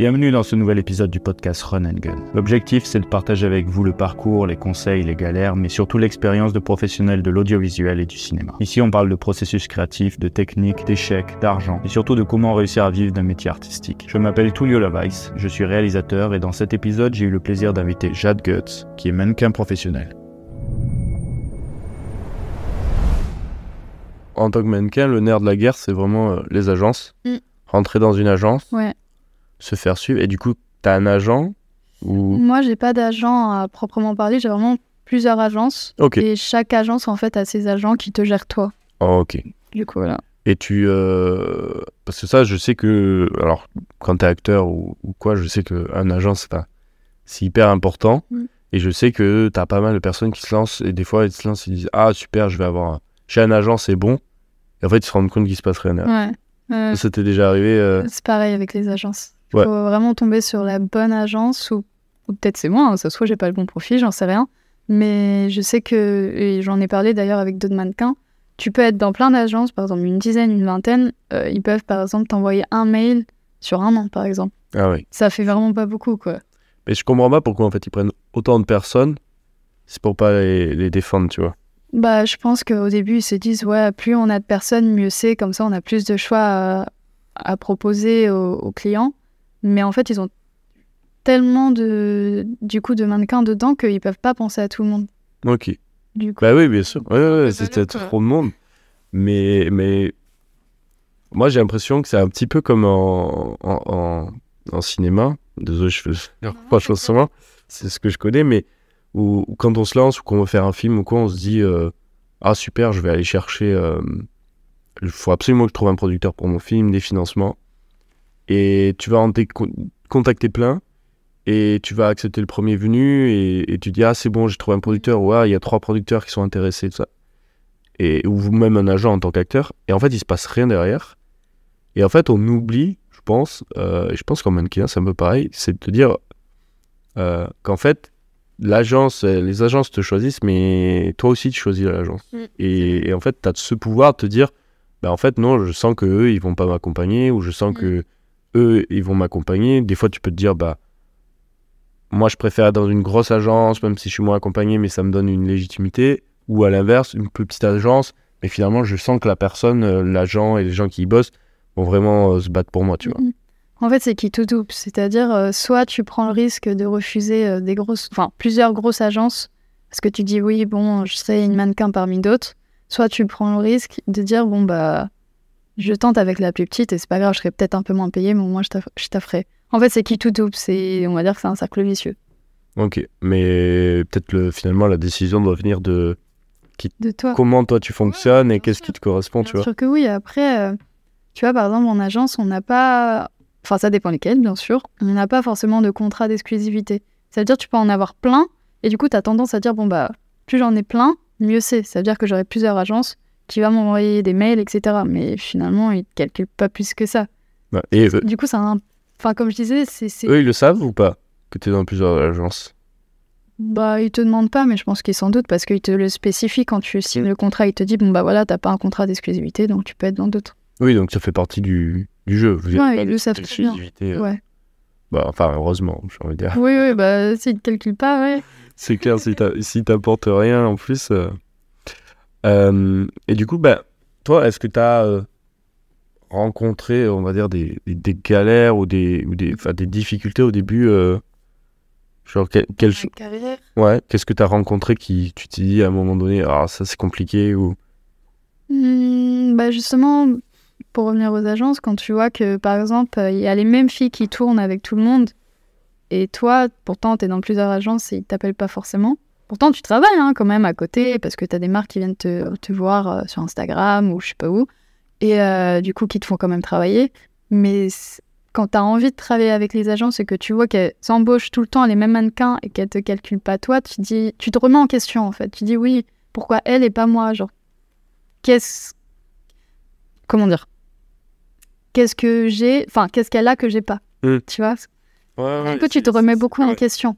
Bienvenue dans ce nouvel épisode du podcast Run and Gun. L'objectif, c'est de partager avec vous le parcours, les conseils, les galères, mais surtout l'expérience de professionnels de l'audiovisuel et du cinéma. Ici, on parle de processus créatif, de techniques, d'échecs, d'argent, et surtout de comment réussir à vivre d'un métier artistique. Je m'appelle Tullio Lavaisse, je suis réalisateur, et dans cet épisode, j'ai eu le plaisir d'inviter Jade Guts, qui est mannequin professionnel. En tant que mannequin, le nerf de la guerre, c'est vraiment euh, les agences. Mm. Rentrer dans une agence, Ouais. Se faire suivre. Et du coup, t'as un agent ou... Moi, j'ai pas d'agent à proprement parler. J'ai vraiment plusieurs agences. Et chaque agence, en fait, a ses agents qui te gèrent toi. Oh, ok. Du coup, voilà. Et tu... euh, Parce que ça, je sais que... Alors, quand t'es acteur ou, ou quoi, je sais qu'un agent, c'est hyper important. Mm. Et je sais que t'as pas mal de personnes qui se lancent. Et des fois, ils se lancent, ils disent « Ah, super, je vais avoir... un- J'ai un agent, c'est bon. » Et en fait, ils se rendent compte qu'il se passe rien. Ouais. Euh, Ça t'est déjà arrivé euh, c'est pareil avec les agences. Il Ouais. faut vraiment tomber sur la bonne agence ou, ou peut-être c'est moi, hein, ça se trouve j'ai pas le bon profil, j'en sais rien. Mais je sais que, et j'en ai parlé d'ailleurs avec d'autres mannequins, tu peux être dans plein d'agences, par exemple une dizaine, une vingtaine, euh, ils peuvent par exemple t'envoyer un mail sur un an par exemple. Ah oui. Ça fait vraiment pas beaucoup quoi. Mais je comprends pas pourquoi en fait ils prennent autant de personnes. C'est pour pas les, les défendre, tu vois. Bah, je pense qu'au début, ils se disent, ouais, plus on a de personnes, mieux c'est. Comme ça, on a plus de choix à, à proposer aux, aux clients. Mais en fait, ils ont tellement de, du coup, de mannequins dedans qu'ils peuvent pas penser à tout le monde. Ok. Du coup, Bah oui, bien sûr. Ouais, ouais, pas quoi. trop de monde. Mais, mais moi, j'ai l'impression que c'est un petit peu comme en, en, en, en cinéma. Désolé, je fais reprends souvent. C'est ce que je connais, mais où, où quand on se lance ou qu'on veut faire un film ou quoi, on se dit euh, Ah, super, je vais aller chercher. euh, Il faut absolument que je trouve un producteur pour mon film, des financements. Et tu vas en contacter plein. Et tu vas accepter le premier venu et, et tu dis ah c'est bon j'ai trouvé un producteur ou ah il y a trois producteurs qui sont intéressés tout ça et ou même un agent en tant qu'acteur et en fait il se passe rien derrière et en fait on oublie je pense euh, et je pense qu'en mannequin c'est un peu pareil c'est de te dire euh, qu'en fait l'agence euh, les agences te choisissent mais toi aussi tu choisis l'agence Mm. et, et en fait tu as ce pouvoir de te dire bah en fait non je sens que eux ils vont pas m'accompagner ou je sens Mm. que eux ils vont m'accompagner des fois tu peux te dire bah moi je préfère être dans une grosse agence, même si je suis moins accompagné, mais ça me donne une légitimité. Ou à l'inverse, une plus petite agence, mais finalement je sens que la personne, euh, l'agent et les gens qui y bossent vont vraiment euh, se battre pour moi, tu vois. Mhm. En fait, c'est qui tout double. C'est-à-dire, euh, soit tu prends le risque de refuser des grosses, enfin, plusieurs grosses agences, parce que tu dis oui, bon, je serai une mannequin parmi d'autres. Soit tu prends le risque de dire, bon, bah, je tente avec la plus petite et c'est pas grave, je serai peut-être un peu moins payé, mais au moins je taff- je tafferai. En fait, c'est qui tout double. C'est, on va dire que c'est un cercle vicieux. Ok, mais peut-être le, finalement la décision doit venir de De toi. comment toi tu fonctionnes et qu'est-ce qui te correspond, tu Bien vois? sûr que oui. Après, euh, tu vois, par exemple, en agence, on n'a pas. Enfin, ça dépend lesquels, bien sûr. On n'a pas forcément de contrat d'exclusivité. Ça veut dire que tu peux en avoir plein, et du coup, tu as tendance à dire, bon, bah, plus j'en ai plein, mieux c'est. Ça veut dire que j'aurai plusieurs agences qui vont m'envoyer des mails, etc. Mais finalement, ils ne calculent pas plus que ça. Ouais. Et eux, Du coup, ça un. Enfin, comme je disais, c'est. eux, ils le savent ou pas que tu es dans plusieurs agences? Bah, ils te demandent pas, mais je pense qu'ils s'en doutent parce qu'ils te le spécifient quand tu signes le contrat. Ils te disent, bon, bah voilà, t'as pas un contrat d'exclusivité, donc tu peux être dans d'autres. Oui, donc ça fait partie du, du jeu. Vous Ouais, ils le savent très bien. euh, Ouais. Bah, enfin, heureusement, j'ai envie de dire. Oui, oui, bah, s'ils ne calculent pas, ouais. C'est clair, si t'apportes rien en plus. euh. Euh, et du coup, bah, toi, est-ce que t'as euh, rencontré, on va dire, des, des, des galères ou des, ou des, enfin, des difficultés au début euh, Genre, quel, quel- carrière ouais, qu'est-ce que t'as rencontré qui, tu t'es dit à un moment donné, ah, ça c'est compliqué ou? Hmm, bah justement, pour revenir aux agences, quand tu vois que, par exemple, il y a les mêmes filles qui tournent avec tout le monde, et toi, pourtant, tu es dans plusieurs agences et ils t'appellent pas forcément. Pourtant, tu travailles hein, quand même à côté, parce que tu as des marques qui viennent te, te voir euh, sur Instagram ou je sais pas où, et euh, du coup, qui te font quand même travailler. Mais quand tu as envie de travailler avec les agences et que tu vois qu'elles embauchent tout le temps les mêmes mannequins et qu'elles te calculent pas toi, tu, dis, tu te remets en question, en fait. Tu dis, oui, pourquoi elle et pas moi Genre, qu'est-ce comment dire qu'est-ce que j'ai enfin qu'est-ce qu'elle a que j'ai pas Mm. tu vois? Ouais, du coup tu te remets beaucoup en question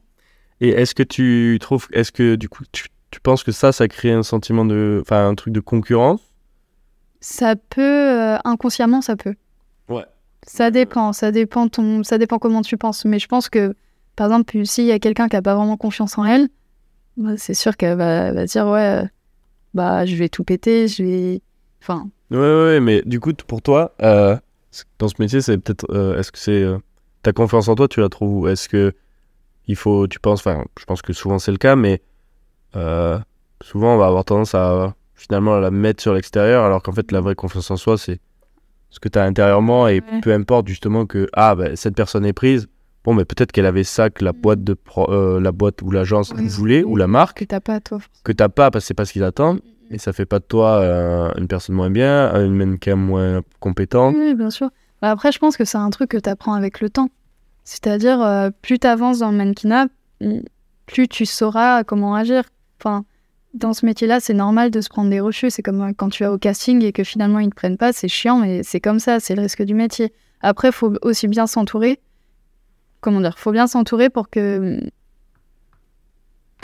Et est-ce que tu trouves, est-ce que du coup, tu, tu penses que ça, ça crée un sentiment de, enfin, un truc de concurrence? Ça peut euh, inconsciemment ça peut Ouais. Ça dépend, ça dépend, ton, ça dépend comment tu penses. Mais je pense que, par exemple, s'il y a quelqu'un qui a pas vraiment confiance en elle, bah, c'est sûr qu'elle va, va dire ouais, euh, bah je vais tout péter, je vais, enfin. Ouais, ouais, ouais, mais du coup, pour toi, euh, dans ce métier, c'est peut-être, euh, est-ce que c'est euh, ta confiance en toi, tu la trouves Est-ce que il faut, tu penses, enfin, je pense que souvent c'est le cas, mais euh, souvent on va avoir tendance à finalement la mettre sur l'extérieur, alors qu'en fait la vraie confiance en soi, c'est ce que tu as intérieurement et Ouais. peu importe justement que ah bah, cette personne est prise. Bon, mais peut-être qu'elle avait ça que la boîte de pro- euh, la boîte ou l'agence Ouais. voulait ou la marque que t'as pas toi. que t'as pas parce que c'est pas ce qu'ils attendent et ça fait pas de toi euh, une personne moins bien, une mannequin moins compétente. Oui, bien sûr. Bah, après, je pense que c'est un truc que tu apprends avec le temps. C'est-à-dire, euh, plus tu avances dans le mannequinat, plus tu sauras comment agir. Enfin, dans ce métier-là, c'est normal de se prendre des refus. C'est comme euh, quand tu vas au casting et que finalement ils te prennent pas, c'est chiant, mais c'est comme ça, c'est le risque du métier. Après, il faut aussi bien s'entourer. Comment dire? Faut bien s'entourer pour que.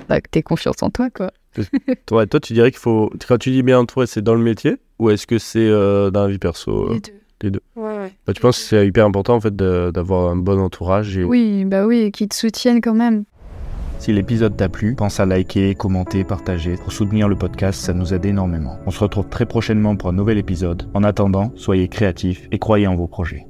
Bah, que tu confiance en toi, quoi. Toi, toi, tu dirais qu'il faut. Quand tu dis bien entouré, c'est dans le métier ou est-ce que c'est euh, dans la vie perso euh? Les deux. Ouais, ouais. Bah, Tu penses que c'est hyper important en fait d'avoir un bon entourage et... Oui, bah oui, et qui te soutiennent quand même. Si l'épisode t'a plu, pense à liker, commenter, partager. Pour soutenir le podcast, ça nous aide énormément. On se retrouve très prochainement pour un nouvel épisode. En attendant, soyez créatifs et croyez en vos projets.